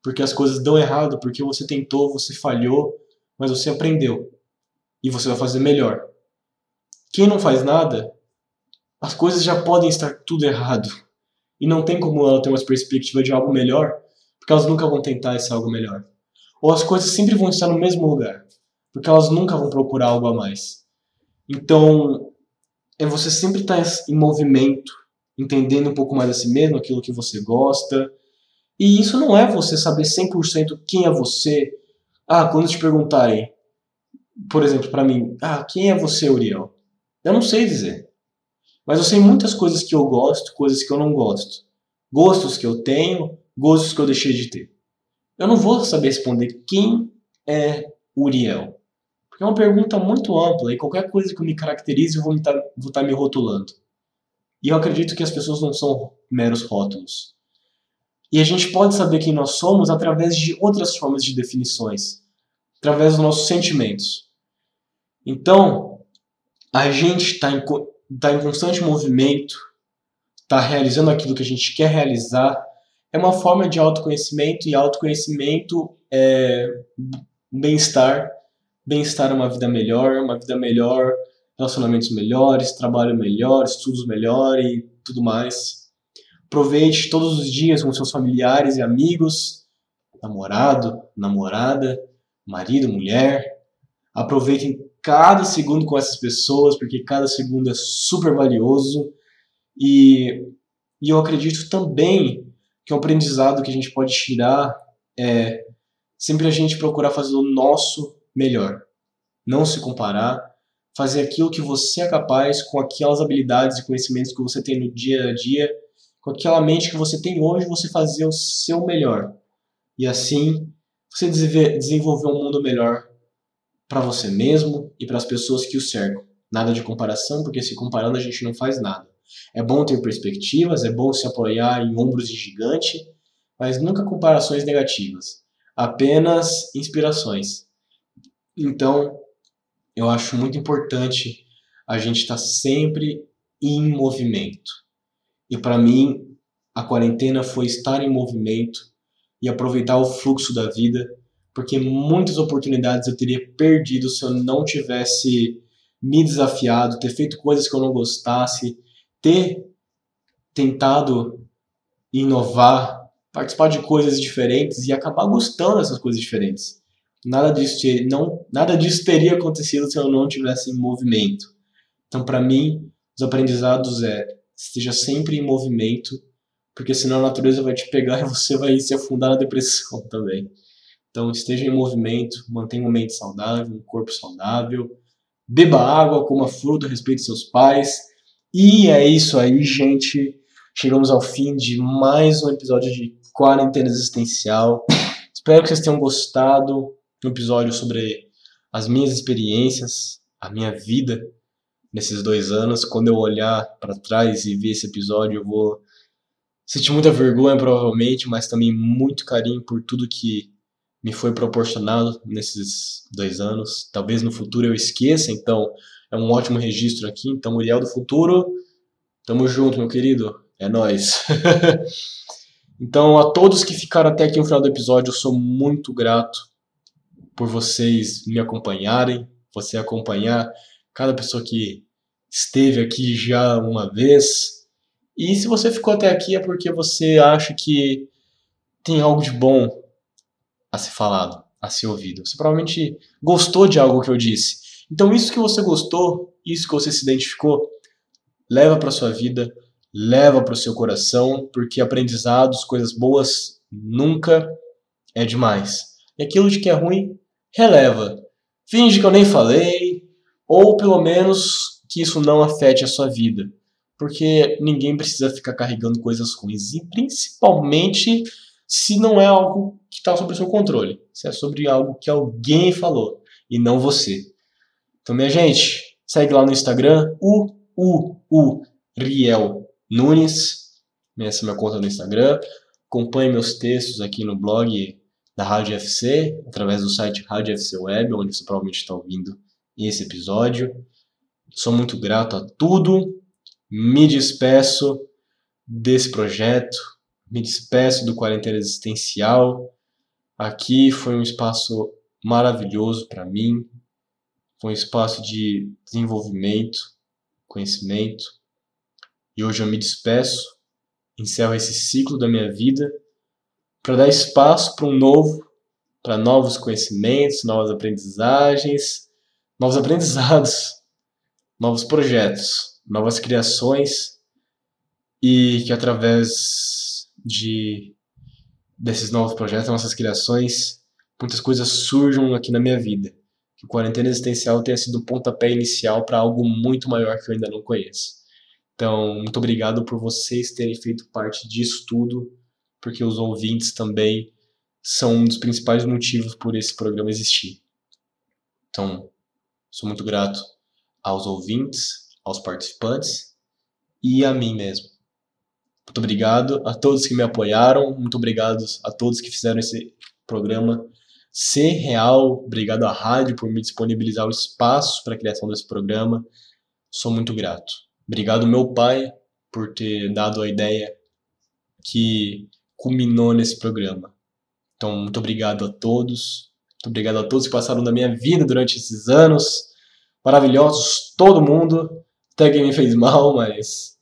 Porque as coisas dão errado, porque você tentou, você falhou, mas você aprendeu. E você vai fazer melhor. Quem não faz nada, as coisas já podem estar tudo errado. E não tem como ela ter uma perspectiva de algo melhor, porque elas nunca vão tentar esse algo melhor. Ou as coisas sempre vão estar no mesmo lugar, porque elas nunca vão procurar algo a mais. Então, é você sempre estar tá em movimento, entendendo um pouco mais a si mesmo, aquilo que você gosta. E isso não é você saber 100% quem é você. Ah, quando te perguntarem, por exemplo, para mim, ah, quem é você, Uriel? Eu não sei dizer. Mas eu sei muitas coisas que eu gosto, coisas que eu não gosto. Gostos que eu tenho, gostos que eu deixei de ter. Eu não vou saber responder quem é Uriel. Porque é uma pergunta muito ampla e qualquer coisa que me caracterize eu vou estar tá me rotulando. E eu acredito que as pessoas não são meros rótulos. E a gente pode saber quem nós somos através de outras formas de definições, através dos nossos sentimentos. Então, a gente está em, tá em constante movimento, está realizando aquilo que a gente quer realizar. É uma forma de autoconhecimento, e autoconhecimento é bem-estar. Bem-estar é uma vida melhor, uma vida melhor relacionamentos melhores, trabalho melhor, estudos melhor e tudo mais. Aproveite todos os dias com seus familiares e amigos, namorado, namorada, marido, mulher. Aproveitem cada segundo com essas pessoas, porque cada segundo é super valioso. E, e eu acredito também que um aprendizado que a gente pode tirar é sempre a gente procurar fazer o nosso melhor. Não se comparar, fazer aquilo que você é capaz com aquelas habilidades e conhecimentos que você tem no dia a dia, com aquela mente que você tem hoje, você fazer o seu melhor. E assim, você desenvolver um mundo melhor para você mesmo e para as pessoas que o cercam. Nada de comparação, porque se comparando a gente não faz nada. É bom ter perspectivas, é bom se apoiar em ombros de gigante, mas nunca comparações negativas, apenas inspirações. Então, eu acho muito importante a gente estar tá sempre em movimento. E para mim, a quarentena foi estar em movimento e aproveitar o fluxo da vida, porque muitas oportunidades eu teria perdido se eu não tivesse me desafiado, ter feito coisas que eu não gostasse, ter tentado inovar, participar de coisas diferentes e acabar gostando dessas coisas diferentes. Nada disso, não, nada disso teria acontecido se eu não tivesse em movimento. Então, para mim, os aprendizados é esteja sempre em movimento, porque senão a natureza vai te pegar e você vai se afundar na depressão também. Então, esteja em movimento, mantenha uma mente saudável, um corpo saudável, beba água, coma fruta, respeite seus pais. E é isso aí, gente. Chegamos ao fim de mais um episódio de Quarentena Existencial. Espero que vocês tenham gostado um episódio sobre as minhas experiências, a minha vida nesses dois anos. Quando eu olhar para trás e ver esse episódio, eu vou sentir muita vergonha, provavelmente, mas também muito carinho por tudo que me foi proporcionado nesses dois anos. Talvez no futuro eu esqueça, então é um ótimo registro aqui. Então, Muriel do Futuro, tamo junto, meu querido. É nós. então, a todos que ficaram até aqui no final do episódio, eu sou muito grato por vocês me acompanharem, você acompanhar cada pessoa que esteve aqui já uma vez. E se você ficou até aqui é porque você acha que tem algo de bom a ser falado, a ser ouvido. Você provavelmente gostou de algo que eu disse. Então isso que você gostou, isso que você se identificou, leva para sua vida, leva para o seu coração, porque aprendizados, coisas boas nunca é demais. E aquilo de que é ruim, releva. Finge que eu nem falei, ou pelo menos que isso não afete a sua vida. Porque ninguém precisa ficar carregando coisas ruins. E principalmente se não é algo que está sob seu controle. Se é sobre algo que alguém falou e não você. Então, minha gente, segue lá no Instagram, o u u Riel Nunes. Essa é minha conta no Instagram. Acompanhe meus textos aqui no blog da Rádio FC, através do site Rádio FC Web, onde você provavelmente está ouvindo esse episódio. Sou muito grato a tudo. Me despeço desse projeto, me despeço do Quarentena Existencial. Aqui foi um espaço maravilhoso para mim, foi um espaço de desenvolvimento, conhecimento. E hoje eu me despeço, encerro esse ciclo da minha vida para dar espaço para um novo, para novos conhecimentos, novas aprendizagens, novos aprendizados, novos projetos, novas criações e que através de desses novos projetos, nossas criações, muitas coisas surjam aqui na minha vida. Que o quarentena existencial tenha sido o pontapé inicial para algo muito maior que eu ainda não conheço. Então, muito obrigado por vocês terem feito parte disso tudo porque os ouvintes também são um dos principais motivos por esse programa existir. Então, sou muito grato aos ouvintes, aos participantes e a mim mesmo. Muito obrigado a todos que me apoiaram, muito obrigado a todos que fizeram esse programa ser real. Obrigado à rádio por me disponibilizar o espaço para a criação desse programa. Sou muito grato. Obrigado meu pai por ter dado a ideia que culminou nesse programa. Então, muito obrigado a todos. Muito obrigado a todos que passaram na minha vida durante esses anos. Maravilhosos, todo mundo. Até quem me fez mal, mas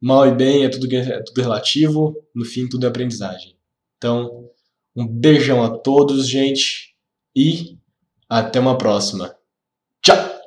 Mal e bem é tudo, é tudo relativo, no fim tudo é aprendizagem. Então, um beijão a todos, gente, e até uma próxima. Tchau!